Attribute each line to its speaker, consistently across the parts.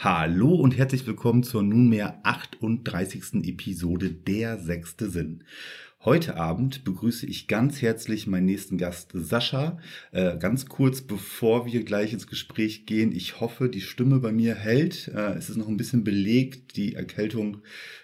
Speaker 1: Hallo und herzlich willkommen zur nunmehr 38. Episode Der sechste Sinn. Heute Abend begrüße ich ganz herzlich meinen nächsten Gast Sascha. Äh, ganz kurz, bevor wir gleich ins Gespräch gehen, ich hoffe, die Stimme bei mir hält. Äh, es ist noch ein bisschen belegt, die Erkältung,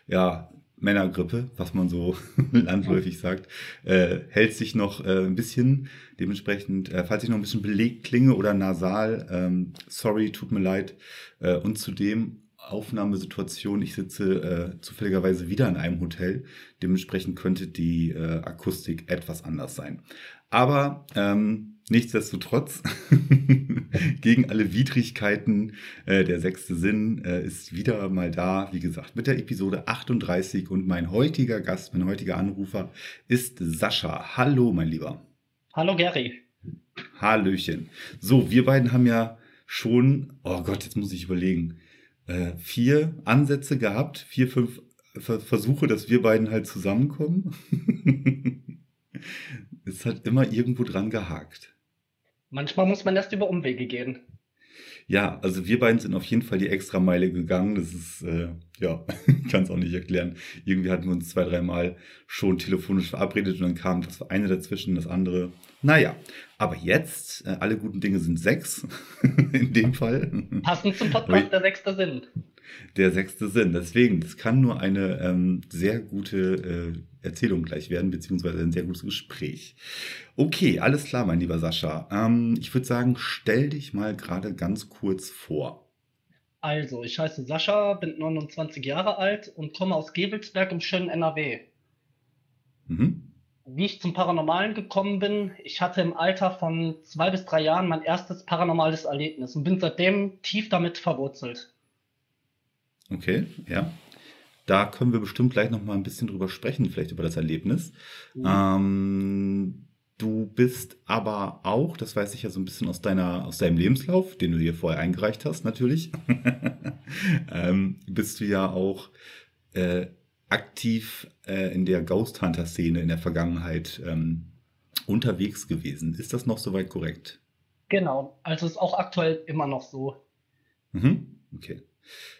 Speaker 1: ja, Männergrippe, was man so landläufig sagt, äh, hält sich noch äh, ein bisschen. Dementsprechend, äh, falls ich noch ein bisschen belegt klinge oder nasal, ähm, sorry, tut mir leid. Äh, und zudem Aufnahmesituation, ich sitze äh, zufälligerweise wieder in einem Hotel. Dementsprechend könnte die äh, Akustik etwas anders sein. Aber ähm, Nichtsdestotrotz, gegen alle Widrigkeiten, äh, der sechste Sinn äh, ist wieder mal da, wie gesagt, mit der Episode 38 und mein heutiger Gast, mein heutiger Anrufer ist Sascha. Hallo, mein Lieber.
Speaker 2: Hallo, Gary.
Speaker 1: Hallöchen. So, wir beiden haben ja schon, oh Gott, jetzt muss ich überlegen, äh, vier Ansätze gehabt, vier, fünf Versuche, dass wir beiden halt zusammenkommen. es hat immer irgendwo dran gehakt.
Speaker 2: Manchmal muss man erst über Umwege gehen.
Speaker 1: Ja, also wir beiden sind auf jeden Fall die extra Meile gegangen. Das ist, äh, ja, ich kann es auch nicht erklären. Irgendwie hatten wir uns zwei, dreimal schon telefonisch verabredet und dann kam das eine dazwischen, das andere. Naja, aber jetzt, äh, alle guten Dinge sind sechs, in dem Fall.
Speaker 2: Passend zum Podcast der sechste Sinn.
Speaker 1: Der sechste Sinn. Deswegen, das kann nur eine ähm, sehr gute äh, Erzählung gleich werden, beziehungsweise ein sehr gutes Gespräch. Okay, alles klar, mein lieber Sascha. Ähm, ich würde sagen, stell dich mal gerade ganz kurz vor.
Speaker 2: Also, ich heiße Sascha, bin 29 Jahre alt und komme aus Gebelsberg im schönen NRW. Mhm. Wie ich zum Paranormalen gekommen bin, ich hatte im Alter von zwei bis drei Jahren mein erstes paranormales Erlebnis und bin seitdem tief damit verwurzelt.
Speaker 1: Okay, ja. Da können wir bestimmt gleich noch mal ein bisschen drüber sprechen, vielleicht über das Erlebnis. Mhm. Ähm, du bist aber auch, das weiß ich ja so ein bisschen aus deiner, aus deinem Lebenslauf, den du hier vorher eingereicht hast, natürlich, ähm, bist du ja auch äh, aktiv äh, in der Ghost Hunter Szene in der Vergangenheit ähm, unterwegs gewesen. Ist das noch soweit korrekt?
Speaker 2: Genau, also ist auch aktuell immer noch so.
Speaker 1: Mhm. Okay.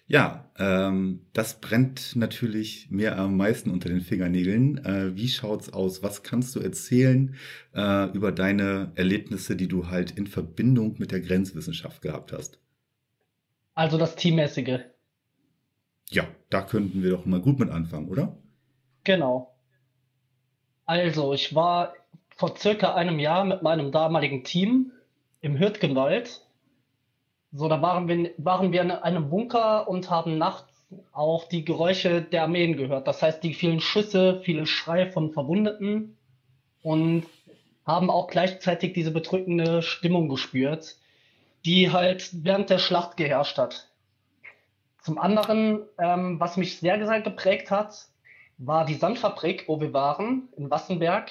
Speaker 1: Ja, ähm, das brennt natürlich mir am meisten unter den Fingernägeln. Äh, wie schaut's aus? Was kannst du erzählen äh, über deine Erlebnisse, die du halt in Verbindung mit der Grenzwissenschaft gehabt hast?
Speaker 2: Also das Teammäßige.
Speaker 1: Ja, da könnten wir doch mal gut mit anfangen, oder?
Speaker 2: Genau. Also, ich war vor circa einem Jahr mit meinem damaligen Team im Hürtgenwald so, da waren wir, waren wir in einem Bunker und haben nachts auch die Geräusche der Armeen gehört. Das heißt, die vielen Schüsse, viele Schreie von Verwundeten und haben auch gleichzeitig diese bedrückende Stimmung gespürt, die halt während der Schlacht geherrscht hat. Zum anderen, ähm, was mich sehr, sehr geprägt hat, war die Sandfabrik, wo wir waren, in Wassenberg.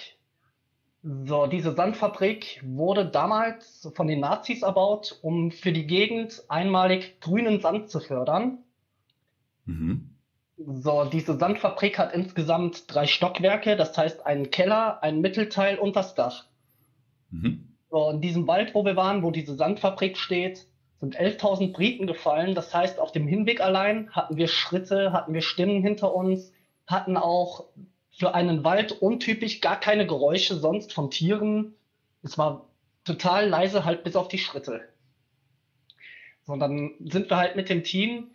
Speaker 2: So, diese Sandfabrik wurde damals von den Nazis erbaut, um für die Gegend einmalig grünen Sand zu fördern. Mhm. So, diese Sandfabrik hat insgesamt drei Stockwerke, das heißt einen Keller, einen Mittelteil und das Dach. Mhm. So, in diesem Wald, wo wir waren, wo diese Sandfabrik steht, sind 11.000 Briten gefallen. Das heißt, auf dem Hinweg allein hatten wir Schritte, hatten wir Stimmen hinter uns, hatten auch für einen Wald untypisch, gar keine Geräusche sonst von Tieren. Es war total leise, halt bis auf die Schritte. So, dann sind wir halt mit dem Team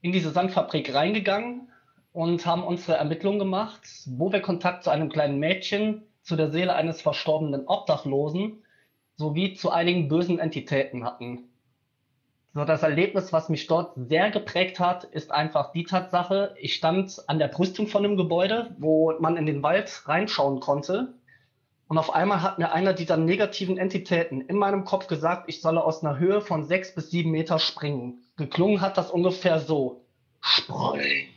Speaker 2: in diese Sandfabrik reingegangen und haben unsere Ermittlungen gemacht, wo wir Kontakt zu einem kleinen Mädchen, zu der Seele eines verstorbenen Obdachlosen sowie zu einigen bösen Entitäten hatten. So, das Erlebnis, was mich dort sehr geprägt hat, ist einfach die Tatsache, ich stand an der Brüstung von einem Gebäude, wo man in den Wald reinschauen konnte. Und auf einmal hat mir einer dieser negativen Entitäten in meinem Kopf gesagt, ich solle aus einer Höhe von sechs bis sieben Meter springen. Geklungen hat das ungefähr so. Spring.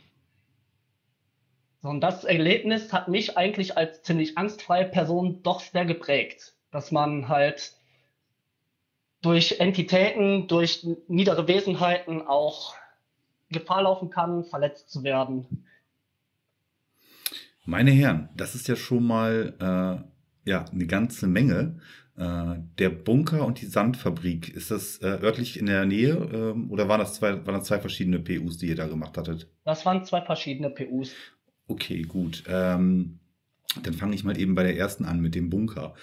Speaker 2: So, und das Erlebnis hat mich eigentlich als ziemlich angstfreie Person doch sehr geprägt, dass man halt durch Entitäten, durch niedere Wesenheiten auch Gefahr laufen kann, verletzt zu werden.
Speaker 1: Meine Herren, das ist ja schon mal äh, ja eine ganze Menge. Äh, der Bunker und die Sandfabrik, ist das äh, örtlich in der Nähe ähm, oder waren das, zwei, waren das zwei verschiedene PUs, die ihr da gemacht hattet?
Speaker 2: Das waren zwei verschiedene PUs.
Speaker 1: Okay, gut. Ähm, dann fange ich mal eben bei der ersten an mit dem Bunker.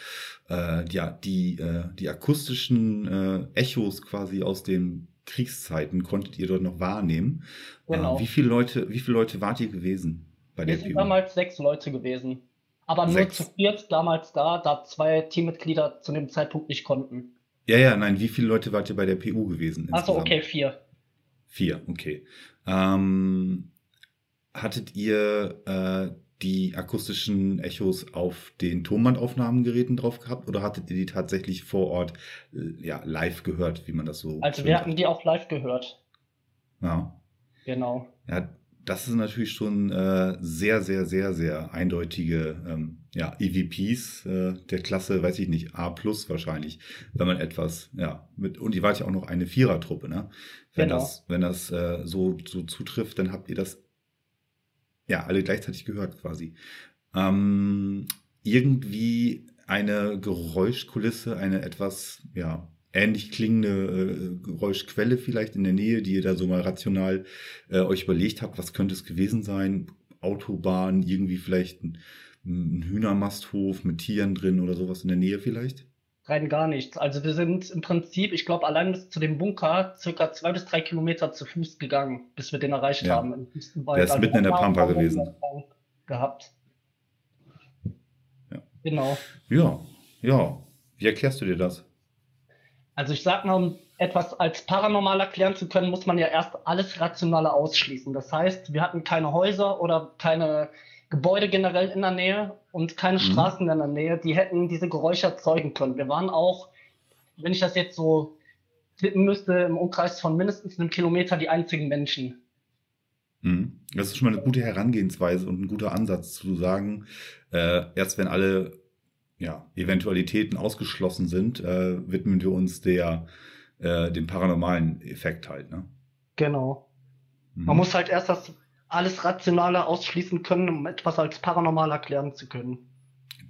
Speaker 1: Äh, ja, die, äh, die akustischen äh, Echos quasi aus den Kriegszeiten konntet ihr dort noch wahrnehmen.
Speaker 2: Genau.
Speaker 1: Äh, wie viele Leute, wie viele Leute wart ihr gewesen
Speaker 2: bei Wir der sind PU? damals sechs Leute gewesen. Aber nur sechs. zu viert damals da, da zwei Teammitglieder zu dem Zeitpunkt nicht konnten.
Speaker 1: Ja, ja, nein, wie viele Leute wart ihr bei der PU gewesen?
Speaker 2: Achso, okay, vier.
Speaker 1: Vier, okay. Ähm, hattet ihr äh, die akustischen Echos auf den Tonbandaufnahmegeräten drauf gehabt oder hattet ihr die tatsächlich vor Ort äh, ja, live gehört, wie man das so.
Speaker 2: Also wir hatten die auch live gehört.
Speaker 1: Ja.
Speaker 2: Genau.
Speaker 1: Ja, das ist natürlich schon äh, sehr, sehr, sehr, sehr eindeutige ähm, ja, EVPs äh, der Klasse, weiß ich nicht, A plus wahrscheinlich, wenn man etwas, ja, mit, und ihr wart ja auch noch eine Vierertruppe, ne? Wenn genau. das, wenn das äh, so, so zutrifft, dann habt ihr das ja, alle gleichzeitig gehört quasi. Ähm, irgendwie eine Geräuschkulisse, eine etwas, ja, ähnlich klingende äh, Geräuschquelle vielleicht in der Nähe, die ihr da so mal rational äh, euch überlegt habt, was könnte es gewesen sein? Autobahn, irgendwie vielleicht ein, ein Hühnermasthof mit Tieren drin oder sowas in der Nähe vielleicht?
Speaker 2: Rein gar nichts. Also wir sind im Prinzip, ich glaube, allein bis zu dem Bunker circa zwei bis drei Kilometer zu Fuß gegangen, bis wir den erreicht ja. haben.
Speaker 1: Der ist also mitten in der Pampa gewesen.
Speaker 2: Gehabt.
Speaker 1: Ja.
Speaker 2: Genau.
Speaker 1: Ja, ja. Wie erklärst du dir das?
Speaker 2: Also ich sag mal, um etwas als paranormal erklären zu können, muss man ja erst alles Rationale ausschließen. Das heißt, wir hatten keine Häuser oder keine Gebäude generell in der Nähe und keine mhm. Straßen in der Nähe, die hätten diese Geräusche erzeugen können. Wir waren auch, wenn ich das jetzt so tippen müsste, im Umkreis von mindestens einem Kilometer die einzigen Menschen.
Speaker 1: Mhm. Das ist schon mal eine gute Herangehensweise und ein guter Ansatz zu sagen, äh, erst wenn alle ja, Eventualitäten ausgeschlossen sind, äh, widmen wir uns der, äh, dem paranormalen Effekt halt. Ne?
Speaker 2: Genau. Mhm. Man muss halt erst das alles Rationale ausschließen können, um etwas als paranormal erklären zu können.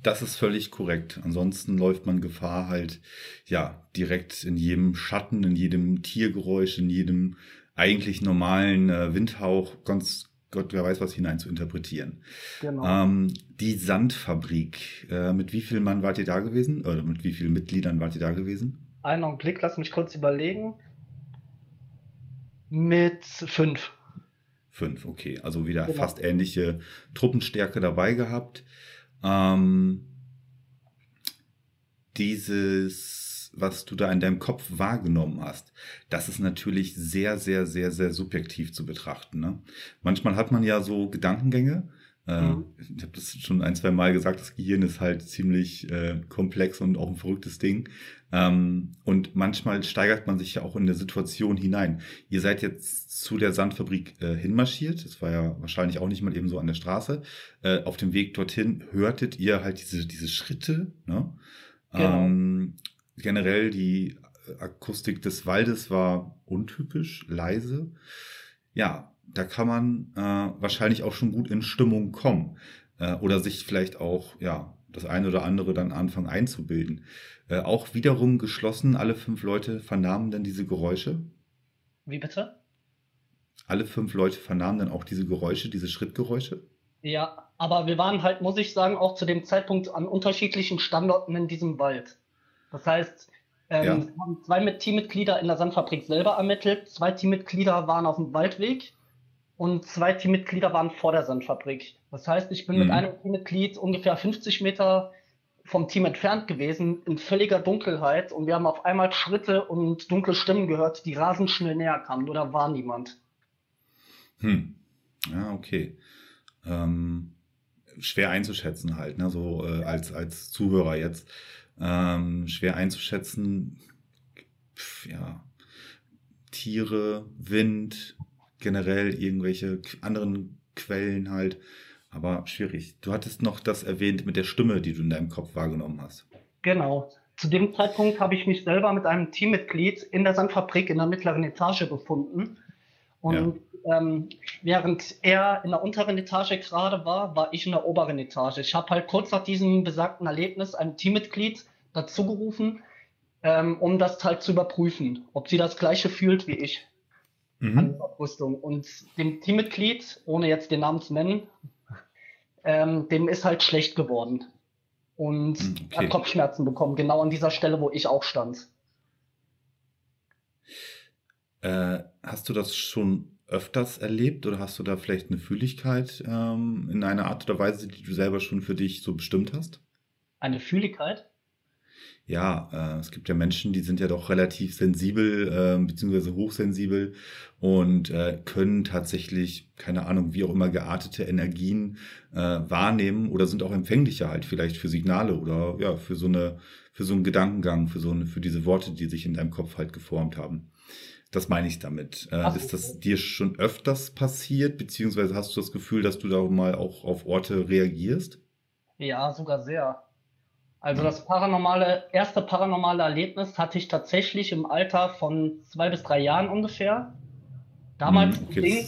Speaker 1: Das ist völlig korrekt. Ansonsten läuft man Gefahr halt, ja, direkt in jedem Schatten, in jedem Tiergeräusch, in jedem eigentlich normalen äh, Windhauch, ganz Gott, wer weiß was hinein zu interpretieren. Genau. Ähm, die Sandfabrik, äh, mit wie vielen Mann wart ihr da gewesen? Oder mit wie vielen Mitgliedern wart ihr da gewesen?
Speaker 2: Einen Augenblick, lass mich kurz überlegen. Mit fünf.
Speaker 1: Fünf, okay. Also wieder genau. fast ähnliche Truppenstärke dabei gehabt. Ähm, dieses, was du da in deinem Kopf wahrgenommen hast, das ist natürlich sehr, sehr, sehr, sehr subjektiv zu betrachten. Ne? Manchmal hat man ja so Gedankengänge, mhm. Ich habe das schon ein, zwei Mal gesagt, das Gehirn ist halt ziemlich äh, komplex und auch ein verrücktes Ding. Ähm, und manchmal steigert man sich ja auch in eine Situation hinein. Ihr seid jetzt zu der Sandfabrik äh, hinmarschiert, das war ja wahrscheinlich auch nicht mal eben so an der Straße. Äh, auf dem Weg dorthin hörtet ihr halt diese, diese Schritte. Ne? Genau. Ähm, generell die Akustik des Waldes war untypisch, leise. Ja, da kann man äh, wahrscheinlich auch schon gut in Stimmung kommen äh, oder sich vielleicht auch ja das eine oder andere dann anfangen einzubilden. Äh, auch wiederum geschlossen, alle fünf Leute vernahmen dann diese Geräusche.
Speaker 2: Wie bitte?
Speaker 1: Alle fünf Leute vernahmen dann auch diese Geräusche, diese Schrittgeräusche.
Speaker 2: Ja, aber wir waren halt, muss ich sagen, auch zu dem Zeitpunkt an unterschiedlichen Standorten in diesem Wald. Das heißt, ähm, ja. haben zwei Teammitglieder in der Sandfabrik selber ermittelt, zwei Teammitglieder waren auf dem Waldweg und zwei Teammitglieder waren vor der Sandfabrik. Das heißt, ich bin mhm. mit einem Teammitglied ungefähr 50 Meter vom Team entfernt gewesen, in völliger Dunkelheit und wir haben auf einmal Schritte und dunkle Stimmen gehört, die rasend schnell näher kamen, nur da war niemand.
Speaker 1: Hm. Ja, okay. Ähm, schwer einzuschätzen halt, ne, so äh, als, als Zuhörer jetzt. Ähm, schwer einzuschätzen, Pff, ja, Tiere, Wind, generell irgendwelche anderen Quellen halt. Aber schwierig. Du hattest noch das erwähnt mit der Stimme, die du in deinem Kopf wahrgenommen hast.
Speaker 2: Genau. Zu dem Zeitpunkt habe ich mich selber mit einem Teammitglied in der Sandfabrik in der mittleren Etage befunden. Und ja. ähm, während er in der unteren Etage gerade war, war ich in der oberen Etage. Ich habe halt kurz nach diesem besagten Erlebnis ein Teammitglied dazu gerufen, ähm, um das halt zu überprüfen, ob sie das gleiche fühlt wie ich mhm. an der Abrüstung. Und dem Teammitglied, ohne jetzt den Namen zu nennen, ähm, dem ist halt schlecht geworden. Und mhm, okay. hat Kopfschmerzen bekommen, genau an dieser Stelle, wo ich auch stand.
Speaker 1: Äh, hast du das schon öfters erlebt oder hast du da vielleicht eine Fühligkeit ähm, in einer Art oder Weise, die du selber schon für dich so bestimmt hast?
Speaker 2: Eine Fühligkeit?
Speaker 1: Ja, äh, es gibt ja Menschen, die sind ja doch relativ sensibel äh, beziehungsweise hochsensibel und äh, können tatsächlich, keine Ahnung, wie auch immer geartete Energien äh, wahrnehmen oder sind auch empfänglicher halt vielleicht für Signale oder ja für so eine für so einen Gedankengang, für so eine für diese Worte, die sich in deinem Kopf halt geformt haben. Das meine ich damit. Äh, ist das dir schon öfters passiert, beziehungsweise hast du das Gefühl, dass du da mal auch auf Orte reagierst?
Speaker 2: Ja, sogar sehr. Also das paranormale, erste paranormale Erlebnis hatte ich tatsächlich im Alter von zwei bis drei Jahren ungefähr. Damals hm, okay,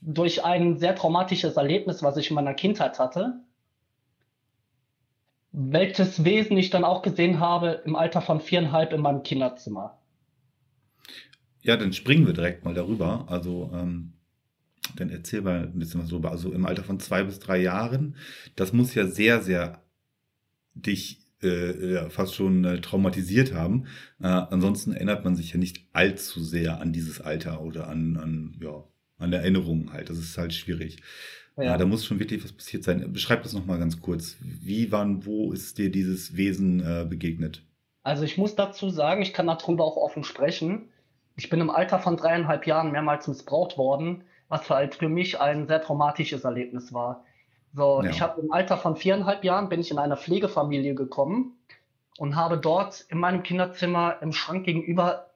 Speaker 2: durch ein sehr traumatisches Erlebnis, was ich in meiner Kindheit hatte, welches Wesen ich dann auch gesehen habe im Alter von viereinhalb in meinem Kinderzimmer.
Speaker 1: Ja, dann springen wir direkt mal darüber. Also, ähm, dann erzähl mal ein bisschen was darüber. Also im Alter von zwei bis drei Jahren, das muss ja sehr, sehr dich äh, ja, fast schon äh, traumatisiert haben. Äh, ansonsten erinnert man sich ja nicht allzu sehr an dieses Alter oder an, an, ja, an Erinnerungen halt. Das ist halt schwierig. Ja. da muss schon wirklich was passiert sein. Beschreib das nochmal ganz kurz. Wie, wann, wo ist dir dieses Wesen äh, begegnet?
Speaker 2: Also ich muss dazu sagen, ich kann darüber auch offen sprechen. Ich bin im Alter von dreieinhalb Jahren mehrmals missbraucht worden, was halt für mich ein sehr traumatisches Erlebnis war. So, ja. ich habe im Alter von viereinhalb Jahren bin ich in einer Pflegefamilie gekommen und habe dort in meinem Kinderzimmer im Schrank gegenüber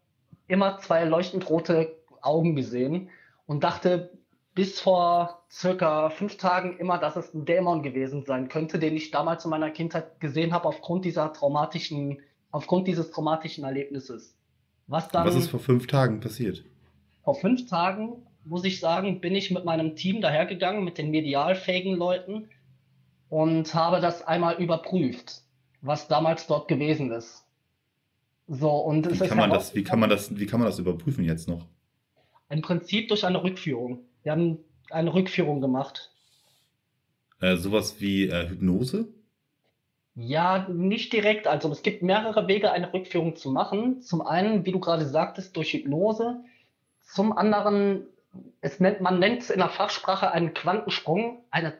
Speaker 2: immer zwei leuchtend rote Augen gesehen und dachte bis vor circa fünf Tagen immer, dass es ein Dämon gewesen sein könnte, den ich damals in meiner Kindheit gesehen habe aufgrund dieser traumatischen, aufgrund dieses traumatischen Erlebnisses.
Speaker 1: Was dann. Was ist vor fünf Tagen passiert?
Speaker 2: Vor fünf Tagen, muss ich sagen, bin ich mit meinem Team dahergegangen, mit den medial fähigen Leuten und habe das einmal überprüft, was damals dort gewesen ist.
Speaker 1: So, und wie kann man das, wie kann man das, wie kann man das überprüfen jetzt noch?
Speaker 2: Im Prinzip durch eine Rückführung. Wir haben eine Rückführung gemacht.
Speaker 1: Äh, sowas wie äh, Hypnose?
Speaker 2: Ja, nicht direkt. Also es gibt mehrere Wege, eine Rückführung zu machen. Zum einen, wie du gerade sagtest, durch Hypnose. Zum anderen, es nennt, man nennt es in der Fachsprache einen Quantensprung, eine,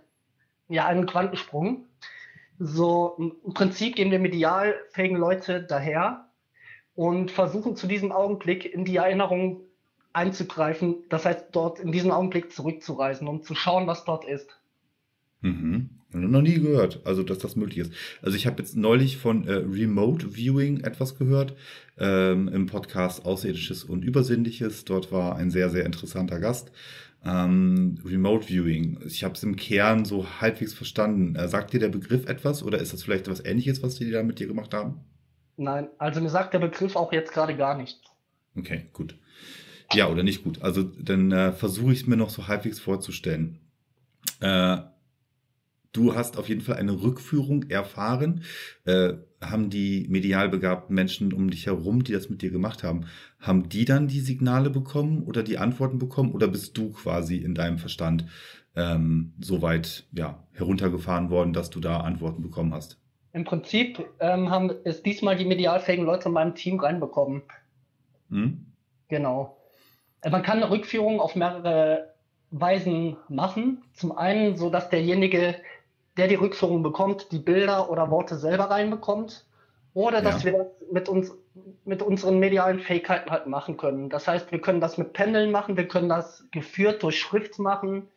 Speaker 2: ja, einen Quantensprung. So, im Prinzip gehen wir medial fähigen Leute daher und versuchen zu diesem Augenblick in die Erinnerung einzugreifen. Das heißt, dort in diesen Augenblick zurückzureisen, um zu schauen, was dort ist.
Speaker 1: Mhm. Noch nie gehört, also dass das möglich ist. Also ich habe jetzt neulich von äh, Remote Viewing etwas gehört ähm, im Podcast Außerirdisches und Übersinnliches. Dort war ein sehr, sehr interessanter Gast. Ähm, Remote Viewing. Ich habe es im Kern so halbwegs verstanden. Äh, sagt dir der Begriff etwas oder ist das vielleicht etwas Ähnliches, was die da mit dir gemacht haben?
Speaker 2: Nein, also mir sagt der Begriff auch jetzt gerade gar nichts.
Speaker 1: Okay, gut. Ja, oder nicht gut. Also dann äh, versuche ich es mir noch so halbwegs vorzustellen. Äh, du hast auf jeden Fall eine Rückführung erfahren. Äh, haben die medial begabten Menschen um dich herum, die das mit dir gemacht haben, haben die dann die Signale bekommen oder die Antworten bekommen oder bist du quasi in deinem Verstand ähm, so weit ja, heruntergefahren worden, dass du da Antworten bekommen hast?
Speaker 2: Im Prinzip ähm, haben es diesmal die medialfähigen Leute in meinem Team reinbekommen. Hm? Genau. Äh, man kann eine Rückführung auf mehrere Weisen machen. Zum einen, so dass derjenige der die Rückführung bekommt, die Bilder oder Worte selber reinbekommt. Oder dass ja. wir das mit uns, mit unseren medialen Fähigkeiten halt machen können. Das heißt, wir können das mit Pendeln machen, wir können das geführt durch Schrift machen,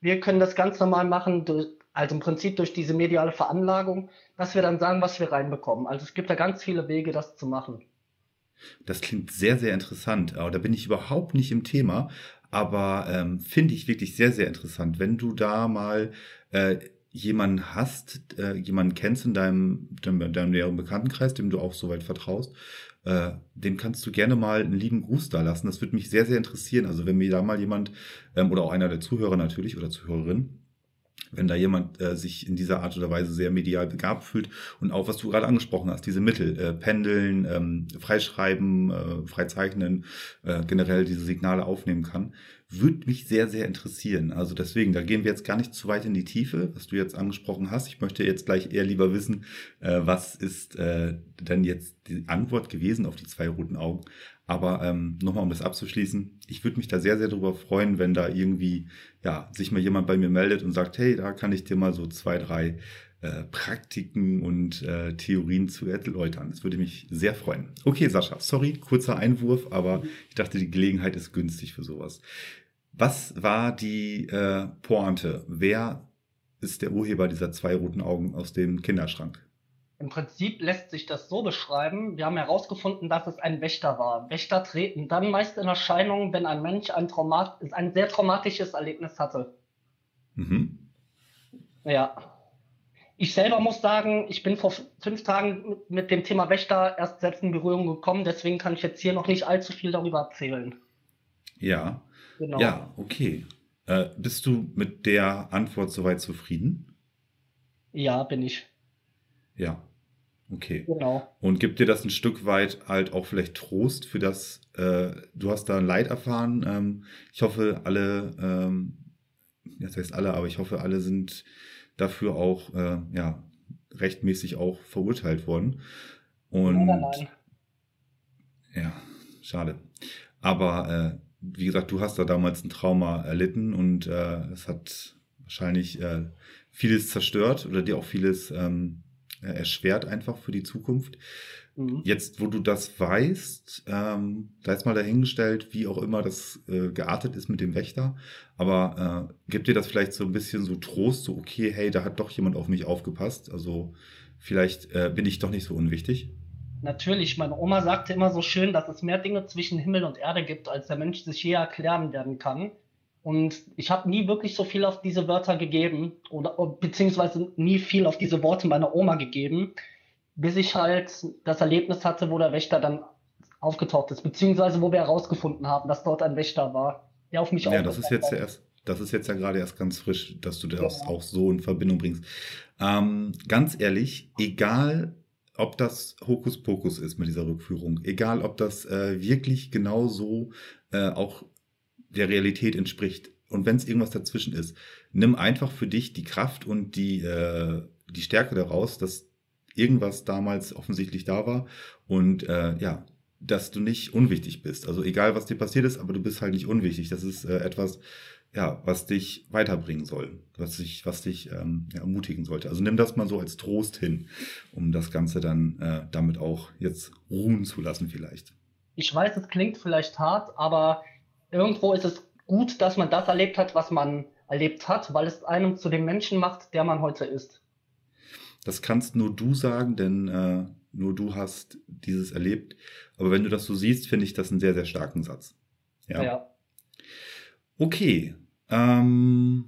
Speaker 2: wir können das ganz normal machen, durch, also im Prinzip durch diese mediale Veranlagung, dass wir dann sagen, was wir reinbekommen. Also es gibt da ganz viele Wege, das zu machen.
Speaker 1: Das klingt sehr, sehr interessant. Aber da bin ich überhaupt nicht im Thema. aber ähm, finde ich wirklich sehr, sehr interessant. Wenn du da mal äh, jemanden hast, äh, jemanden kennst in deinem, deinem, deinem näheren Bekanntenkreis, dem du auch soweit vertraust, äh, dem kannst du gerne mal einen lieben Gruß da lassen. Das würde mich sehr, sehr interessieren. Also wenn mir da mal jemand ähm, oder auch einer der Zuhörer natürlich oder Zuhörerin wenn da jemand äh, sich in dieser Art oder Weise sehr medial begabt fühlt und auch was du gerade angesprochen hast, diese Mittel, äh, Pendeln, ähm, Freischreiben, äh, Freizeichnen, äh, generell diese Signale aufnehmen kann, würde mich sehr, sehr interessieren. Also deswegen, da gehen wir jetzt gar nicht zu weit in die Tiefe, was du jetzt angesprochen hast. Ich möchte jetzt gleich eher lieber wissen, äh, was ist äh, denn jetzt die Antwort gewesen auf die zwei roten Augen. Aber ähm, nochmal, um das abzuschließen, ich würde mich da sehr, sehr darüber freuen, wenn da irgendwie, ja, sich mal jemand bei mir meldet und sagt, hey, da kann ich dir mal so zwei, drei äh, Praktiken und äh, Theorien zu erläutern. Das würde mich sehr freuen. Okay, Sascha, sorry, kurzer Einwurf, aber ich dachte, die Gelegenheit ist günstig für sowas. Was war die äh, Pointe? Wer ist der Urheber dieser zwei roten Augen aus dem Kinderschrank?
Speaker 2: Im Prinzip lässt sich das so beschreiben. Wir haben herausgefunden, dass es ein Wächter war. Wächter treten dann meist in Erscheinung, wenn ein Mensch ein, Traumat ein sehr traumatisches Erlebnis hatte. Mhm. Ja. Ich selber muss sagen, ich bin vor fünf Tagen mit dem Thema Wächter erst selbst in Berührung gekommen, deswegen kann ich jetzt hier noch nicht allzu viel darüber erzählen.
Speaker 1: Ja. Genau. Ja, okay. Äh, bist du mit der Antwort soweit zufrieden?
Speaker 2: Ja, bin ich.
Speaker 1: Ja. Okay.
Speaker 2: Genau.
Speaker 1: Und gibt dir das ein Stück weit halt auch vielleicht Trost für das, äh, du hast da Leid erfahren. Ähm, ich hoffe, alle, ähm, das heißt alle, aber ich hoffe, alle sind dafür auch, äh, ja, rechtmäßig auch verurteilt worden. Und nein, nein. ja, schade. Aber äh, wie gesagt, du hast da damals ein Trauma erlitten und äh, es hat wahrscheinlich äh, vieles zerstört oder dir auch vieles ähm, äh, erschwert einfach für die Zukunft. Mhm. Jetzt, wo du das weißt, ähm, da ist mal dahingestellt, wie auch immer das äh, geartet ist mit dem Wächter. Aber äh, gibt dir das vielleicht so ein bisschen so Trost, so okay, hey, da hat doch jemand auf mich aufgepasst. Also vielleicht äh, bin ich doch nicht so unwichtig.
Speaker 2: Natürlich, meine Oma sagte immer so schön, dass es mehr Dinge zwischen Himmel und Erde gibt, als der Mensch sich je erklären werden kann. Und ich habe nie wirklich so viel auf diese Wörter gegeben oder beziehungsweise nie viel auf diese Worte meiner Oma gegeben, bis ich halt das Erlebnis hatte, wo der Wächter dann aufgetaucht ist, beziehungsweise wo wir herausgefunden haben, dass dort ein Wächter war, der auf mich
Speaker 1: Ja, das ist jetzt erst, das ist jetzt ja gerade erst ganz frisch, dass du das ja. auch so in Verbindung bringst. Ähm, ganz ehrlich, egal ob das Hokuspokus ist mit dieser Rückführung, egal ob das äh, wirklich genau so äh, auch der Realität entspricht. Und wenn es irgendwas dazwischen ist, nimm einfach für dich die Kraft und die, äh, die Stärke daraus, dass irgendwas damals offensichtlich da war und äh, ja, dass du nicht unwichtig bist. Also egal, was dir passiert ist, aber du bist halt nicht unwichtig. Das ist äh, etwas, ja, was dich weiterbringen soll, was dich, was dich ähm, ja, ermutigen sollte. Also nimm das mal so als Trost hin, um das Ganze dann äh, damit auch jetzt ruhen zu lassen vielleicht.
Speaker 2: Ich weiß, es klingt vielleicht hart, aber irgendwo ist es gut, dass man das erlebt hat, was man erlebt hat, weil es einem zu dem Menschen macht, der man heute ist.
Speaker 1: Das kannst nur du sagen, denn äh, nur du hast dieses erlebt. Aber wenn du das so siehst, finde ich das einen sehr, sehr starken Satz. Ja. ja. Okay. Ähm,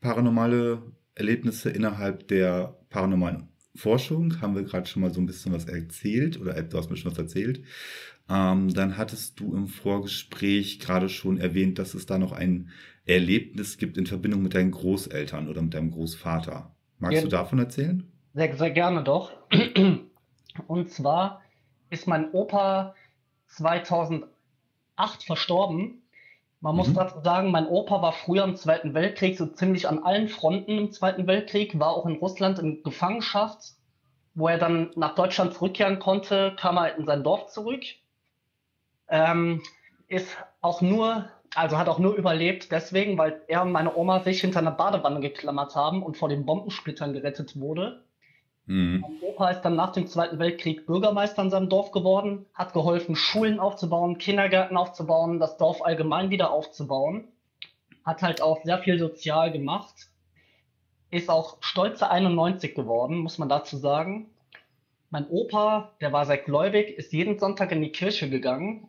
Speaker 1: paranormale Erlebnisse innerhalb der paranormalen Forschung haben wir gerade schon mal so ein bisschen was erzählt oder du hast mir schon was erzählt. Ähm, dann hattest du im Vorgespräch gerade schon erwähnt, dass es da noch ein Erlebnis gibt in Verbindung mit deinen Großeltern oder mit deinem Großvater. Magst ja, du davon erzählen?
Speaker 2: Sehr, sehr gerne doch. Und zwar ist mein Opa 2008 verstorben. Man muss mhm. dazu sagen, mein Opa war früher im Zweiten Weltkrieg so ziemlich an allen Fronten im Zweiten Weltkrieg, war auch in Russland in Gefangenschaft. Wo er dann nach Deutschland zurückkehren konnte, kam er in sein Dorf zurück ähm, ist auch nur, also hat auch nur überlebt deswegen, weil er und meine Oma sich hinter einer Badewanne geklammert haben und vor den Bombensplittern gerettet wurde. Mhm. Mein Opa ist dann nach dem Zweiten Weltkrieg Bürgermeister in seinem Dorf geworden, hat geholfen, Schulen aufzubauen, Kindergärten aufzubauen, das Dorf allgemein wieder aufzubauen. Hat halt auch sehr viel sozial gemacht. Ist auch stolze 91 geworden, muss man dazu sagen. Mein Opa, der war sehr gläubig, ist jeden Sonntag in die Kirche gegangen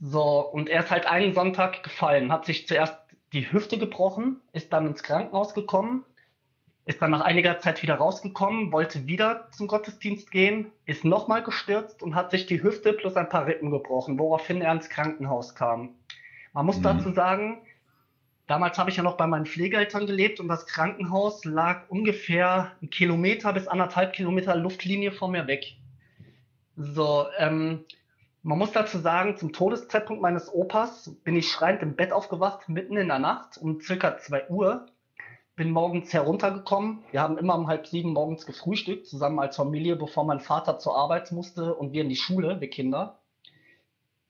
Speaker 2: So, und er ist halt einen Sonntag gefallen, hat sich zuerst die Hüfte gebrochen, ist dann ins Krankenhaus gekommen, ist dann nach einiger Zeit wieder rausgekommen, wollte wieder zum Gottesdienst gehen, ist nochmal gestürzt und hat sich die Hüfte plus ein paar Rippen gebrochen, woraufhin er ins Krankenhaus kam. Man muss mhm. dazu sagen, damals habe ich ja noch bei meinen Pflegeeltern gelebt und das Krankenhaus lag ungefähr einen Kilometer bis anderthalb Kilometer Luftlinie von mir weg. So, ähm, man muss dazu sagen, zum Todeszeitpunkt meines Opas bin ich schreiend im Bett aufgewacht, mitten in der Nacht um circa zwei Uhr. Bin morgens heruntergekommen. Wir haben immer um halb sieben morgens gefrühstückt, zusammen als Familie, bevor mein Vater zur Arbeit musste und wir in die Schule, wir Kinder.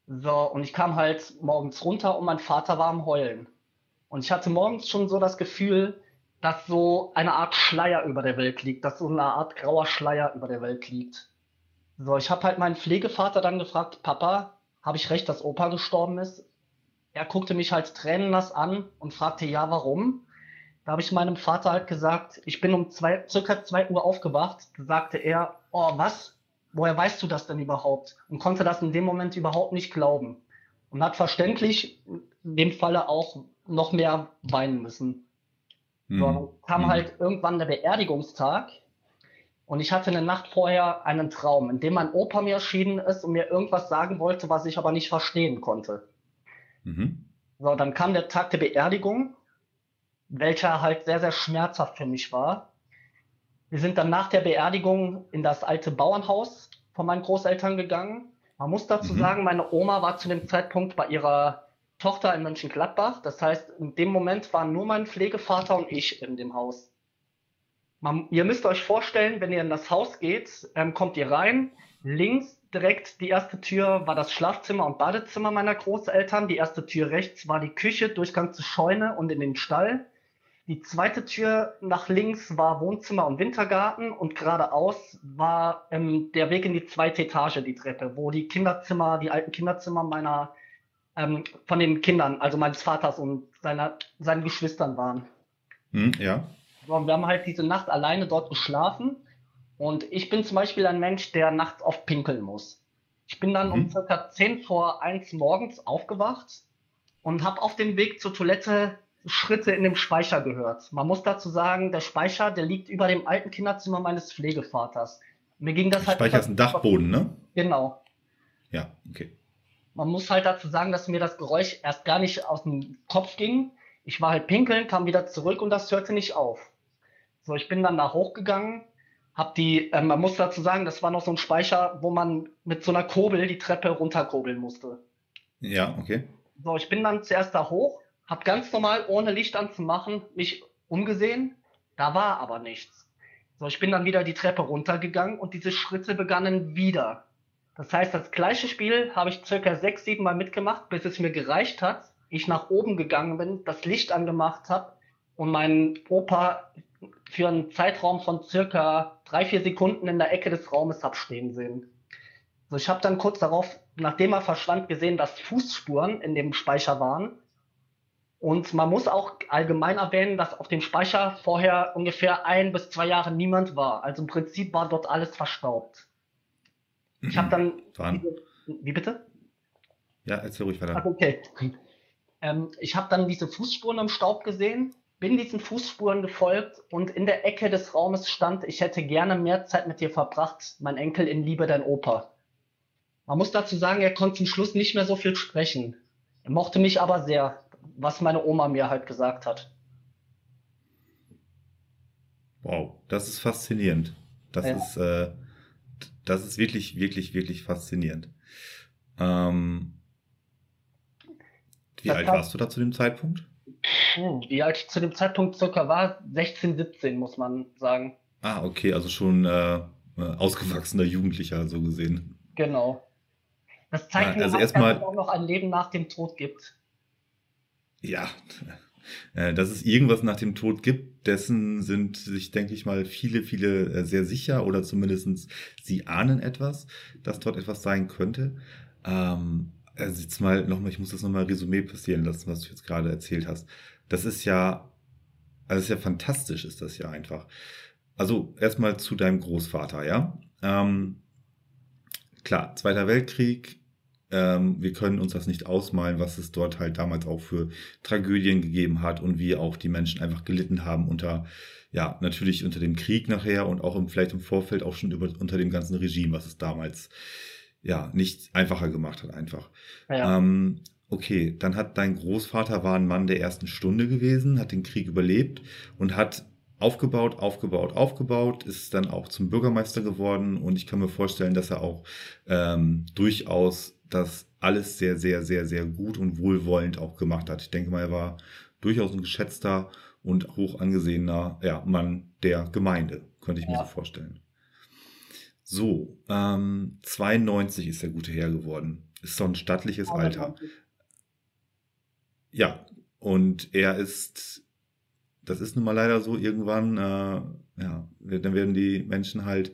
Speaker 2: So, und ich kam halt morgens runter und mein Vater war am Heulen. Und ich hatte morgens schon so das Gefühl, dass so eine Art Schleier über der Welt liegt, dass so eine Art grauer Schleier über der Welt liegt. So, ich habe halt meinen Pflegevater dann gefragt, Papa, habe ich recht, dass Opa gestorben ist? Er guckte mich halt tränennass an und fragte, ja, warum? Da habe ich meinem Vater halt gesagt, ich bin um zwei, circa zwei Uhr aufgewacht. Da sagte er, oh, was? Woher weißt du das denn überhaupt? Und konnte das in dem Moment überhaupt nicht glauben. Und hat verständlich in dem Falle auch noch mehr weinen müssen. Mhm. So, dann kam mhm. halt irgendwann der Beerdigungstag und ich hatte eine Nacht vorher einen Traum, in dem mein Opa mir erschienen ist und mir irgendwas sagen wollte, was ich aber nicht verstehen konnte. Mhm. So, dann kam der Tag der Beerdigung, welcher halt sehr, sehr schmerzhaft für mich war. Wir sind dann nach der Beerdigung in das alte Bauernhaus von meinen Großeltern gegangen. Man muss dazu mhm. sagen, meine Oma war zu dem Zeitpunkt bei ihrer Tochter in Mönchengladbach. Das heißt, in dem Moment waren nur mein Pflegevater und ich in dem Haus. Man, ihr müsst euch vorstellen, wenn ihr in das Haus geht, ähm, kommt ihr rein. Links direkt die erste Tür war das Schlafzimmer und Badezimmer meiner Großeltern. Die erste Tür rechts war die Küche, Durchgang zur Scheune und in den Stall. Die zweite Tür nach links war Wohnzimmer und Wintergarten und geradeaus war ähm, der Weg in die zweite Etage, die Treppe, wo die Kinderzimmer, die alten Kinderzimmer meiner, ähm, von den Kindern, also meines Vaters und seiner, seinen Geschwistern waren.
Speaker 1: Hm, ja.
Speaker 2: Wir haben halt diese Nacht alleine dort geschlafen. Und ich bin zum Beispiel ein Mensch, der nachts oft pinkeln muss. Ich bin dann mhm. um circa 10 vor 1 morgens aufgewacht und habe auf dem Weg zur Toilette Schritte in dem Speicher gehört. Man muss dazu sagen, der Speicher, der liegt über dem alten Kinderzimmer meines Pflegevaters. Mir ging das
Speaker 1: halt. Speicher ist ein Dachboden, ne?
Speaker 2: Genau.
Speaker 1: Ja, okay.
Speaker 2: Man muss halt dazu sagen, dass mir das Geräusch erst gar nicht aus dem Kopf ging. Ich war halt pinkeln, kam wieder zurück und das hörte nicht auf. So, ich bin dann da hochgegangen, hab die, äh, man muss dazu sagen, das war noch so ein Speicher, wo man mit so einer Kurbel die Treppe runterkurbeln musste.
Speaker 1: Ja, okay.
Speaker 2: So, ich bin dann zuerst da hoch, hab ganz normal, ohne Licht anzumachen, mich umgesehen, da war aber nichts. So, ich bin dann wieder die Treppe runtergegangen und diese Schritte begannen wieder. Das heißt, das gleiche Spiel habe ich circa sechs, sieben Mal mitgemacht, bis es mir gereicht hat, ich nach oben gegangen bin, das Licht angemacht habe und meinen Opa für einen Zeitraum von circa drei, vier Sekunden in der Ecke des Raumes abstehen sehen. Also ich habe dann kurz darauf, nachdem er verschwand, gesehen, dass Fußspuren in dem Speicher waren. Und man muss auch allgemein erwähnen, dass auf dem Speicher vorher ungefähr ein bis zwei Jahre niemand war. Also im Prinzip war dort alles verstaubt. Ich habe dann. Diese, wie bitte?
Speaker 1: Ja, erzähl ruhig weiter.
Speaker 2: Ach, okay. Ähm, ich habe dann diese Fußspuren im Staub gesehen bin diesen Fußspuren gefolgt und in der Ecke des Raumes stand, ich hätte gerne mehr Zeit mit dir verbracht, mein Enkel in Liebe dein Opa. Man muss dazu sagen, er konnte zum Schluss nicht mehr so viel sprechen. Er mochte mich aber sehr, was meine Oma mir halt gesagt hat.
Speaker 1: Wow, das ist faszinierend. Das ja. ist, äh, das ist wirklich, wirklich, wirklich faszinierend. Ähm, wie das alt warst du da zu dem Zeitpunkt?
Speaker 2: wie alt ich zu dem Zeitpunkt circa war, 16, 17, muss man sagen.
Speaker 1: Ah, okay, also schon äh, ausgewachsener Jugendlicher, so gesehen.
Speaker 2: Genau. Das zeigt ja, also mir, dass es auch noch ein Leben nach dem Tod gibt.
Speaker 1: Ja, äh, dass es irgendwas nach dem Tod gibt, dessen sind sich, denke ich mal, viele, viele äh, sehr sicher oder zumindestens sie ahnen etwas, dass dort etwas sein könnte. Ähm, also jetzt mal nochmal, ich muss das nochmal Resümee passieren lassen, was du jetzt gerade erzählt hast. Das ist ja, also ist ja fantastisch, ist das ja einfach. Also erstmal zu deinem Großvater, ja. Ähm, klar, Zweiter Weltkrieg, ähm, wir können uns das nicht ausmalen, was es dort halt damals auch für Tragödien gegeben hat und wie auch die Menschen einfach gelitten haben unter, ja, natürlich unter dem Krieg nachher und auch im, vielleicht im Vorfeld auch schon über, unter dem ganzen Regime, was es damals, ja, nicht einfacher gemacht hat einfach. Ja. Ähm, okay, dann hat dein Großvater war ein Mann der ersten Stunde gewesen, hat den Krieg überlebt und hat aufgebaut, aufgebaut, aufgebaut, ist dann auch zum Bürgermeister geworden und ich kann mir vorstellen, dass er auch ähm, durchaus das alles sehr, sehr, sehr, sehr gut und wohlwollend auch gemacht hat. Ich denke mal, er war durchaus ein geschätzter und hoch angesehener ja, Mann der Gemeinde, könnte ich mir so vorstellen. So, ähm, 92 ist der gute Herr geworden. Ist so ein stattliches Aber Alter. Ja, und er ist, das ist nun mal leider so, irgendwann, äh, ja, dann werden die Menschen halt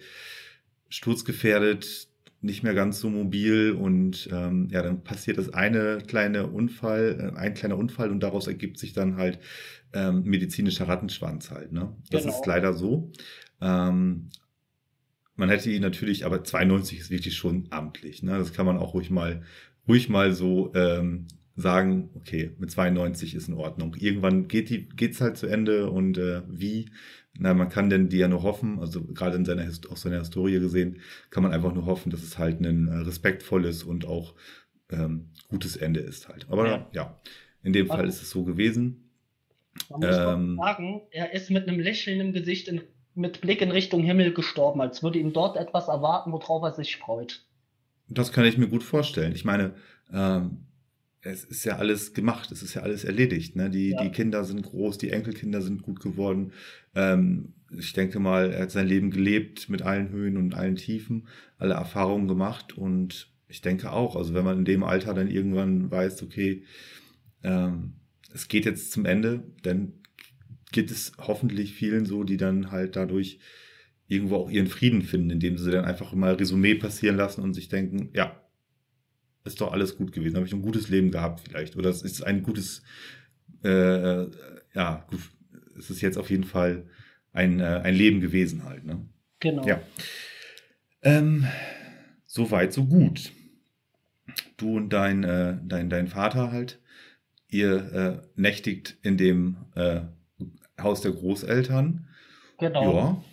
Speaker 1: sturzgefährdet, nicht mehr ganz so mobil und ähm, ja, dann passiert das eine kleine Unfall, äh, ein kleiner Unfall und daraus ergibt sich dann halt ähm, medizinischer Rattenschwanz halt. Ne? Das genau. ist leider so. Ähm, man hätte ihn natürlich, aber 92 ist wirklich schon amtlich. Ne? Das kann man auch ruhig mal, ruhig mal so ähm, sagen, okay, mit 92 ist in Ordnung. Irgendwann geht die, geht's halt zu Ende und äh, wie, na, man kann denn die ja nur hoffen, also gerade in seiner, aus seiner Historie gesehen, kann man einfach nur hoffen, dass es halt ein äh, respektvolles und auch ähm, gutes Ende ist halt. Aber ja, ja in dem Fall ist es so gewesen.
Speaker 2: Man muss ähm, sagen, er ist mit einem Lächeln im Gesicht in, mit Blick in Richtung Himmel gestorben, als würde ihm dort etwas erwarten, worauf er sich freut.
Speaker 1: Das kann ich mir gut vorstellen. Ich meine, ähm, es ist ja alles gemacht, es ist ja alles erledigt. Ne? Die, ja. die Kinder sind groß, die Enkelkinder sind gut geworden. Ähm, ich denke mal, er hat sein Leben gelebt mit allen Höhen und allen Tiefen, alle Erfahrungen gemacht und ich denke auch, also wenn man in dem Alter dann irgendwann weiß, okay, ähm, es geht jetzt zum Ende, dann geht es hoffentlich vielen so, die dann halt dadurch irgendwo auch ihren Frieden finden, indem sie dann einfach mal Resümee passieren lassen und sich denken, ja, ist doch alles gut gewesen, habe ich ein gutes Leben gehabt vielleicht. Oder es ist ein gutes, äh, ja, es ist jetzt auf jeden Fall ein, äh, ein Leben gewesen halt. Ne?
Speaker 2: Genau.
Speaker 1: Ja. Ähm, so weit, so gut. Du und dein, äh, dein, dein Vater halt, ihr äh, nächtigt in dem äh, Haus der Großeltern.
Speaker 2: Genau.
Speaker 1: Ja.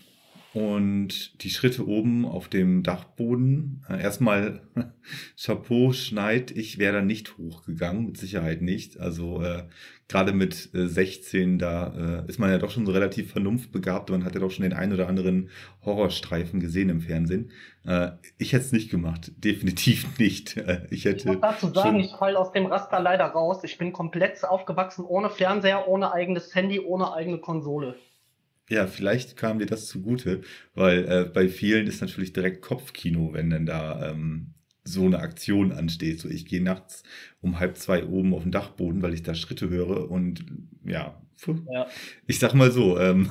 Speaker 1: Und die Schritte oben auf dem Dachboden, äh, erstmal Chapeau, Schneid, ich wäre da nicht hochgegangen, mit Sicherheit nicht. Also äh, gerade mit äh, 16, da äh, ist man ja doch schon so relativ vernunftbegabt. Man hat ja doch schon den einen oder anderen Horrorstreifen gesehen im Fernsehen. Äh, ich hätte es nicht gemacht, definitiv nicht. Äh, ich hätte. Ich muss
Speaker 2: dazu sagen, ich falle aus dem Raster leider raus. Ich bin komplett aufgewachsen ohne Fernseher, ohne eigenes Handy, ohne eigene Konsole.
Speaker 1: Ja, vielleicht kam dir das zugute, weil äh, bei vielen ist natürlich direkt Kopfkino, wenn dann da ähm, so eine Aktion ansteht. So, ich gehe nachts um halb zwei oben auf den Dachboden, weil ich da Schritte höre und ja, ja. ich sag mal so, ähm,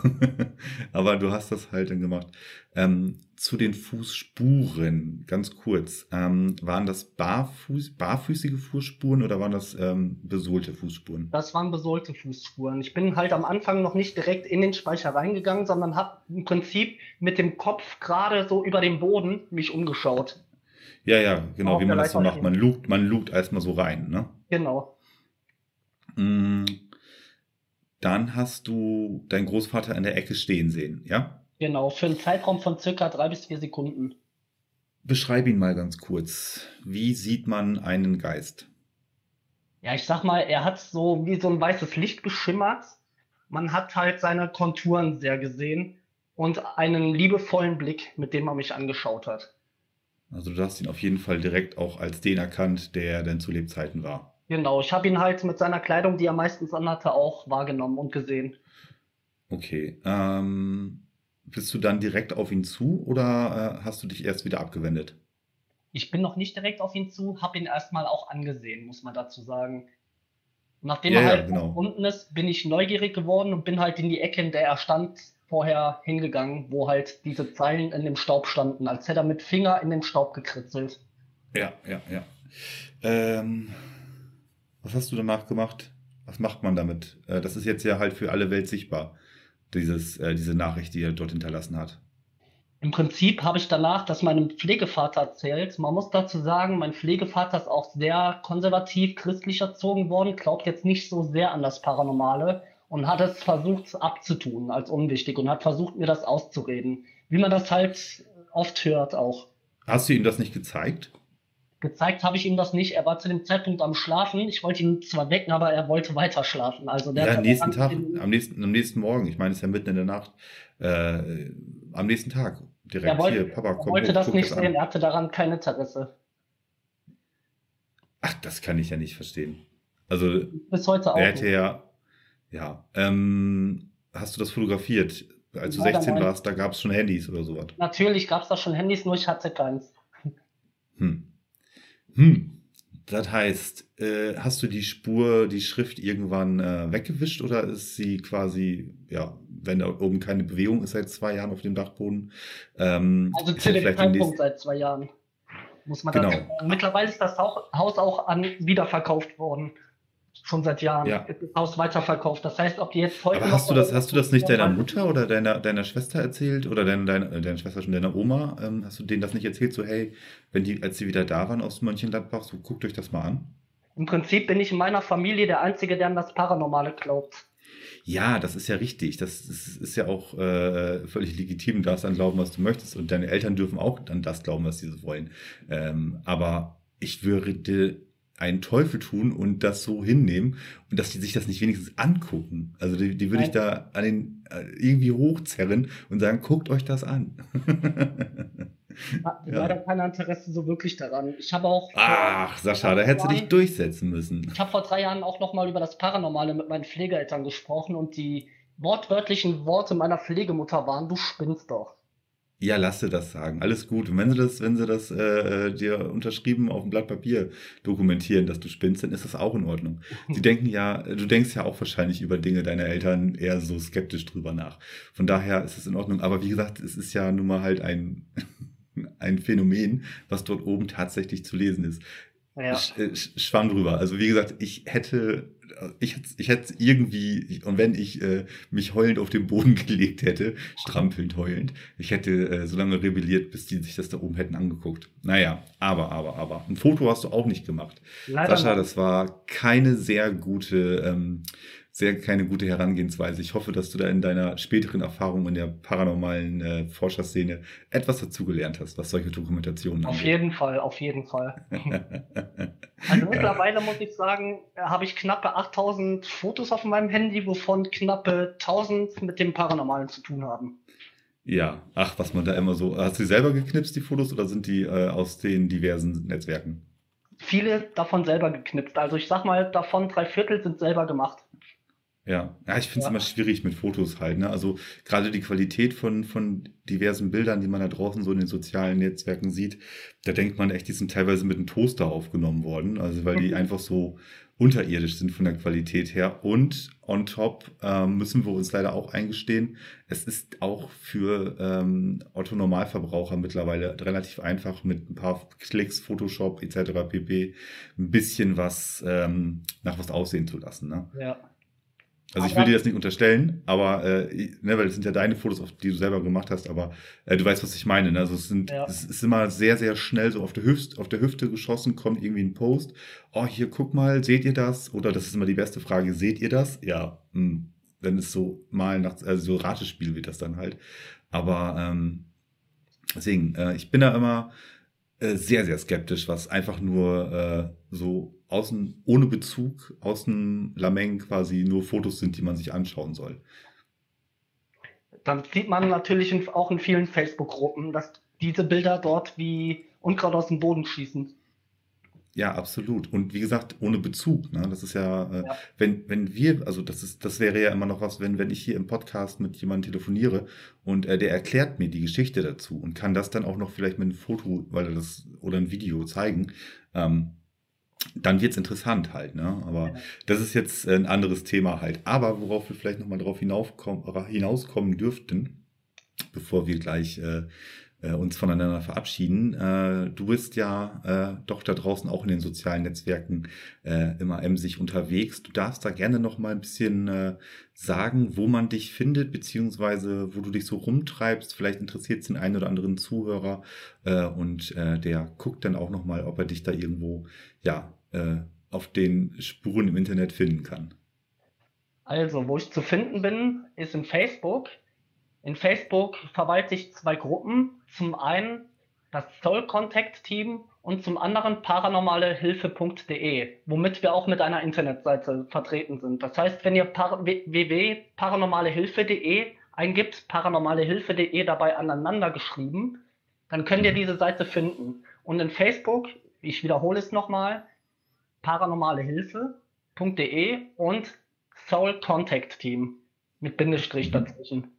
Speaker 1: aber du hast das halt dann gemacht. Ähm, zu den Fußspuren, ganz kurz, ähm, waren das barfuß, barfüßige Fußspuren oder waren das ähm, besohlte Fußspuren?
Speaker 2: Das waren besohlte Fußspuren. Ich bin halt am Anfang noch nicht direkt in den Speicher reingegangen, sondern habe im Prinzip mit dem Kopf gerade so über dem Boden mich umgeschaut.
Speaker 1: Ja, ja, genau, wie man das so macht. Man lugt, man lugt erstmal so rein, ne?
Speaker 2: Genau.
Speaker 1: Mm, dann hast du deinen Großvater in der Ecke stehen sehen, ja?
Speaker 2: Genau, für einen Zeitraum von circa drei bis vier Sekunden.
Speaker 1: Beschreib ihn mal ganz kurz. Wie sieht man einen Geist?
Speaker 2: Ja, ich sag mal, er hat so wie so ein weißes Licht geschimmert. Man hat halt seine Konturen sehr gesehen und einen liebevollen Blick, mit dem er mich angeschaut hat.
Speaker 1: Also du hast ihn auf jeden Fall direkt auch als den erkannt, der denn zu Lebzeiten war.
Speaker 2: Genau, ich habe ihn halt mit seiner Kleidung, die er meistens anhatte, auch wahrgenommen und gesehen.
Speaker 1: Okay. Ähm, bist du dann direkt auf ihn zu oder äh, hast du dich erst wieder abgewendet?
Speaker 2: Ich bin noch nicht direkt auf ihn zu, habe ihn erstmal auch angesehen, muss man dazu sagen. Nachdem ja, er halt ja, genau. unten ist, bin ich neugierig geworden und bin halt in die Ecke, in der er stand, vorher hingegangen, wo halt diese Zeilen in dem Staub standen, als hätte er mit Finger in den Staub gekritzelt.
Speaker 1: Ja, ja, ja. Ähm, was hast du danach gemacht? Was macht man damit? Äh, das ist jetzt ja halt für alle Welt sichtbar, dieses, äh, diese Nachricht, die er dort hinterlassen hat.
Speaker 2: Im Prinzip habe ich danach das meinem Pflegevater erzählt. Man muss dazu sagen, mein Pflegevater ist auch sehr konservativ christlich erzogen worden, glaubt jetzt nicht so sehr an das Paranormale und hat es versucht abzutun als unwichtig und hat versucht, mir das auszureden. Wie man das halt oft hört auch.
Speaker 1: Hast du ihm das nicht gezeigt?
Speaker 2: Gezeigt habe ich ihm das nicht. Er war zu dem Zeitpunkt am Schlafen. Ich wollte ihn zwar wecken, aber er wollte weiter schlafen. Also der
Speaker 1: ja, am nächsten Tag, am nächsten, am nächsten Morgen. Ich meine, es ist ja mitten in der Nacht. Äh, am nächsten Tag direkt
Speaker 2: er wollte,
Speaker 1: hier, Papa, komm
Speaker 2: er wollte
Speaker 1: hoch,
Speaker 2: das nicht sehen. Er hatte daran kein Interesse.
Speaker 1: Ach, das kann ich ja nicht verstehen. Also,
Speaker 2: Bis heute auch.
Speaker 1: er hätte
Speaker 2: nicht.
Speaker 1: ja, ja, ähm, hast du das fotografiert? Als du
Speaker 2: Leider
Speaker 1: 16
Speaker 2: nein.
Speaker 1: warst, da gab es schon Handys oder sowas.
Speaker 2: Natürlich gab es da schon Handys, nur ich hatte keins.
Speaker 1: Hm. Hm. Das heißt, äh, hast du die Spur, die Schrift irgendwann äh, weggewischt oder ist sie quasi, ja, wenn da oben keine Bewegung ist seit zwei Jahren auf dem Dachboden? Ähm,
Speaker 2: Also zu dem
Speaker 1: vielleicht
Speaker 2: Zeitpunkt seit zwei Jahren. Muss man
Speaker 1: Genau.
Speaker 2: dazu sagen. Mittlerweile ist das Hau- Haus auch an wiederverkauft worden. Schon seit Jahren.
Speaker 1: Ja.
Speaker 2: Ist das Haus weiterverkauft. Das heißt, ob die jetzt heute.
Speaker 1: Aber hast du das, hast du das nicht deiner Mutter oder deiner, deiner Schwester erzählt oder deiner, deiner, äh, deiner Schwester schon deiner Oma? Ähm, hast du denen das nicht erzählt? So, hey, wenn die, als sie wieder da waren aus Mönchengladbach, so guckt euch das mal an.
Speaker 2: Im Prinzip bin ich in meiner Familie der Einzige, der an das Paranormale glaubt.
Speaker 1: Ja, das ist ja richtig. Das ist, ist ja auch äh, völlig legitim. Du darfst an glauben, was du möchtest. Und deine Eltern dürfen auch an das glauben, was sie so wollen. Ähm, aber ich würde einen Teufel tun und das so hinnehmen und dass die sich das nicht wenigstens angucken. Also die, die würde ich da an den äh, irgendwie hochzerren und sagen, guckt euch das an. Ja.
Speaker 2: leider kein Interesse so wirklich daran. Ich habe auch.
Speaker 1: Ach, Sascha, da hättest du dich durchsetzen müssen.
Speaker 2: Ich habe vor drei Jahren auch nochmal über das Paranormale mit meinen Pflegeeltern gesprochen und die wortwörtlichen Worte meiner Pflegemutter waren, du spinnst doch.
Speaker 1: Ja, lass dir das sagen. Alles gut. Und wenn sie das, wenn sie das äh, dir unterschrieben auf dem Blatt Papier dokumentieren, dass du spinnst, dann ist das auch in Ordnung. Sie denken ja, du denkst ja auch wahrscheinlich über Dinge deiner Eltern eher so skeptisch drüber nach. Von daher ist es in Ordnung. Aber wie gesagt, es ist ja nun mal halt ein, ein Phänomen, was dort oben tatsächlich zu lesen ist.
Speaker 2: Ja.
Speaker 1: Sch, äh, sch- schwamm drüber. Also wie gesagt, ich hätte, ich, hätte- ich hätte irgendwie, und wenn ich äh, mich heulend auf den Boden gelegt hätte, strampelnd heulend, ich hätte äh, so lange rebelliert, bis die sich das da oben hätten angeguckt. Naja, aber, aber, aber. Ein Foto hast du auch nicht gemacht.
Speaker 2: Leider
Speaker 1: Sascha, das war keine sehr gute, ähm, sehr keine gute Herangehensweise. Ich hoffe, dass du da in deiner späteren Erfahrung in der paranormalen äh, Forscherszene etwas dazugelernt hast, was solche Dokumentationen
Speaker 2: Auf
Speaker 1: angeht.
Speaker 2: jeden Fall, auf jeden Fall. Also mittlerweile muss ich sagen, habe ich knappe 8000 Fotos auf meinem Handy, wovon knappe 1000 mit dem Paranormalen zu tun haben.
Speaker 1: Ja, ach, was man da immer so. Hast du die selber geknipst, die Fotos, oder sind die äh, aus den diversen Netzwerken?
Speaker 2: Viele davon selber geknipst. Also ich sag mal, davon drei Viertel sind selber gemacht.
Speaker 1: Ja, ja ich finde es
Speaker 2: Ja.
Speaker 1: immer schwierig mit Fotos halt. Ne? Also gerade die Qualität von, von diversen Bildern, die man da draußen so in den sozialen Netzwerken sieht, da denkt man echt, die sind teilweise mit einem Toaster aufgenommen worden. Also weil die
Speaker 2: Mhm.
Speaker 1: einfach so unterirdisch sind von der Qualität her. Und on top ähm, müssen wir uns leider auch eingestehen, es ist auch für ähm, Otto Normalverbraucher mittlerweile relativ einfach mit ein paar Klicks, Photoshop etc. pp. ein bisschen was ähm, nach was aussehen zu lassen. Ne?
Speaker 2: Ja.
Speaker 1: Also ich
Speaker 2: Aber-
Speaker 1: will dir das nicht unterstellen, aber äh, ne, weil das sind ja deine Fotos, auf die du selber gemacht hast, aber äh, du weißt, was ich meine. Ne? Also es sind,
Speaker 2: Ja.
Speaker 1: es ist immer sehr, sehr schnell so auf der Hüfte, auf der Hüfte geschossen, kommt irgendwie ein Post. Oh, hier guck mal, seht ihr das? Oder das ist immer die beste Frage, seht ihr das? Ja, hm, wenn es so mal nach, also so Ratespiel wird das dann halt. Aber ähm, deswegen, äh, ich bin da immer äh, sehr, sehr skeptisch, was einfach nur äh, so außen, ohne Bezug, außen Lameng quasi nur Fotos sind, die man sich anschauen soll.
Speaker 2: Dann sieht man natürlich auch in vielen Facebook-Gruppen, dass diese Bilder dort wie Unkraut aus dem Boden schießen.
Speaker 1: Ja, absolut. Und wie gesagt, ohne Bezug. Ne? Das ist ja, äh,
Speaker 2: Ja.
Speaker 1: wenn, wenn wir, also das ist, das wäre ja immer noch was, wenn, wenn ich hier im Podcast mit jemandem telefoniere und äh, der erklärt mir die Geschichte dazu und kann das dann auch noch vielleicht mit einem Foto, weil er das oder ein Video zeigen, ähm, dann wird's interessant halt, ne? Aber
Speaker 2: Ja.
Speaker 1: das ist jetzt ein anderes Thema halt. Aber worauf wir vielleicht nochmal drauf hinaufkommen, hinauskommen dürften, bevor wir gleich äh, äh, uns voneinander verabschieden. Äh, du bist ja äh, doch da draußen auch in den sozialen Netzwerken immer emsig unterwegs. Du darfst da gerne noch mal ein bisschen sagen, wo man dich findet, beziehungsweise wo du dich so rumtreibst. Vielleicht interessiert es den einen oder anderen Zuhörer und der guckt dann auch noch mal, ob er dich da irgendwo ja auf den Spuren im Internet finden kann.
Speaker 2: Also, wo ich zu finden bin, ist in Facebook. In Facebook verwalte ich zwei Gruppen. Zum einen das Soul Contact Team und zum anderen paranormalehilfe.de, womit wir auch mit einer Internetseite vertreten sind. Das heißt, wenn ihr par www.paranormalehilfe.de eingibt, paranormalehilfe.de dabei aneinander geschrieben, dann könnt ihr diese Seite finden. Und in Facebook, ich wiederhole es nochmal, paranormalehilfe.de und Soul Contact Team mit Bindestrich dazwischen.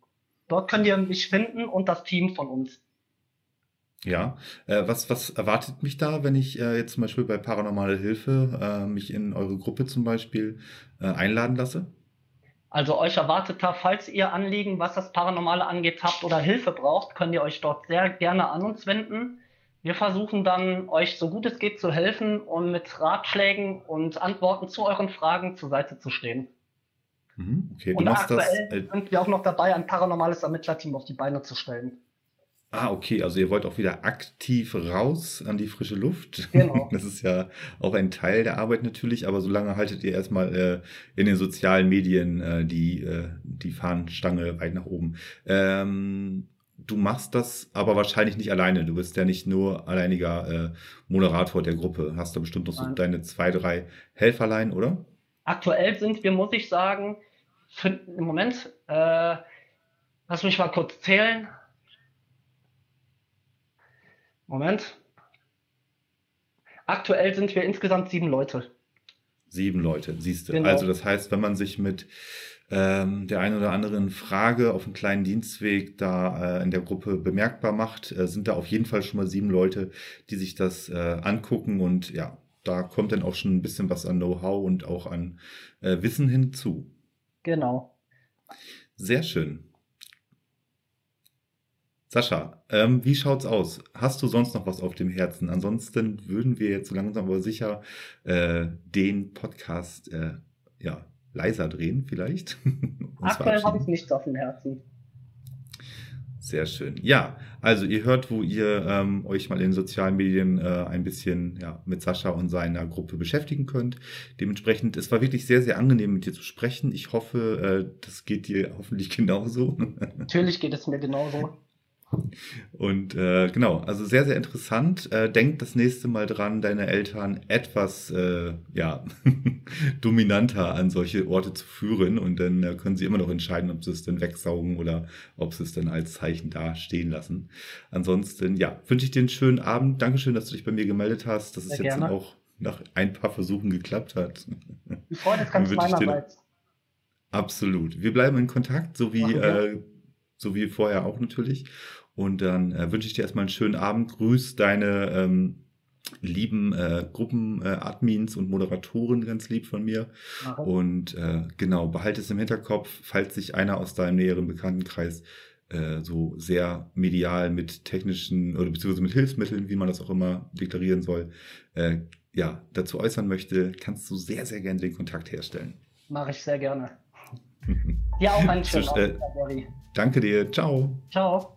Speaker 2: Dort könnt ihr mich finden und das Team von uns.
Speaker 1: Ja, äh, was, was erwartet mich da, wenn ich äh, jetzt zum Beispiel bei Paranormale Hilfe äh, mich in eure Gruppe zum Beispiel äh, einladen lasse?
Speaker 2: Also euch erwartet da, falls ihr Anliegen, was das Paranormale angeht, habt oder Hilfe braucht, könnt ihr euch dort sehr gerne an uns wenden. Wir versuchen dann, euch so gut es geht zu helfen und mit Ratschlägen und Antworten zu euren Fragen zur Seite zu stehen. Mhm, okay, und aktuell das, äh, sind wir auch noch dabei, ein paranormales Ermittlerteam auf die Beine zu stellen.
Speaker 1: Ah, okay, also ihr wollt auch wieder aktiv raus an die frische Luft. Genau. Das ist ja auch ein Teil der Arbeit natürlich, aber solange haltet ihr erstmal äh, in den sozialen Medien äh, die, äh, die Fahnenstange weit nach oben. Ähm, du machst das aber wahrscheinlich nicht alleine. Du bist ja nicht nur alleiniger äh, Moderator der Gruppe. Hast du bestimmt noch so deine zwei, drei Helferlein, oder?
Speaker 2: Aktuell sind wir, muss ich sagen, für, im Moment, äh, lass mich mal kurz zählen. Moment. Aktuell sind wir insgesamt sieben Leute.
Speaker 1: Sieben Leute, siehst du. Genau. Also das heißt, wenn man sich mit ähm, der einen oder anderen Frage auf einem kleinen Dienstweg da äh, in der Gruppe bemerkbar macht, äh, sind da auf jeden Fall schon mal sieben Leute, die sich das äh, angucken und ja, da kommt dann auch schon ein bisschen was an Know-how und auch an äh, Wissen hinzu.
Speaker 2: Genau.
Speaker 1: Sehr schön. Sascha, ähm, wie schaut's aus? Hast du sonst noch was auf dem Herzen? Ansonsten würden wir jetzt langsam aber sicher äh, den Podcast äh, ja, leiser drehen, vielleicht.
Speaker 2: Aktuell habe ich nichts auf dem Herzen.
Speaker 1: Sehr schön. Ja, also ihr hört, wo ihr ähm, euch mal in den sozialen Medien äh, ein bisschen ja, mit Sascha und seiner Gruppe beschäftigen könnt. Dementsprechend, es war wirklich sehr, sehr angenehm mit dir zu sprechen. Ich hoffe, äh, das geht dir hoffentlich genauso.
Speaker 2: Natürlich geht es mir genauso.
Speaker 1: Und äh, genau, also sehr, sehr interessant. Äh, denkt das nächste Mal dran, deine Eltern etwas äh, ja, dominanter an solche Orte zu führen und dann äh, können sie immer noch entscheiden, ob sie es denn wegsaugen oder ob sie es dann als Zeichen da stehen lassen. Ansonsten, ja, wünsche ich dir einen schönen Abend. Dankeschön, dass du dich bei mir gemeldet hast, dass sehr es jetzt gerne. auch nach ein paar Versuchen geklappt hat.
Speaker 2: Die Freude ist ganz meinerseits.
Speaker 1: Absolut. Wir bleiben in Kontakt, so wie, äh, so wie vorher auch natürlich. Und dann äh, wünsche ich dir erstmal einen schönen Abend. Grüß deine ähm, lieben äh, Gruppenadmins äh, und Moderatoren ganz lieb von mir. Aha. Und äh, genau, behalte es im Hinterkopf, falls sich einer aus deinem näheren Bekanntenkreis äh, so sehr medial mit technischen oder beziehungsweise mit Hilfsmitteln, wie man das auch immer deklarieren soll, äh, ja, dazu äußern möchte, kannst du sehr, sehr gerne den Kontakt herstellen.
Speaker 2: Mache ich sehr gerne. ja, auch einen schönen
Speaker 1: Abend, Danke dir. Ciao.
Speaker 2: Ciao.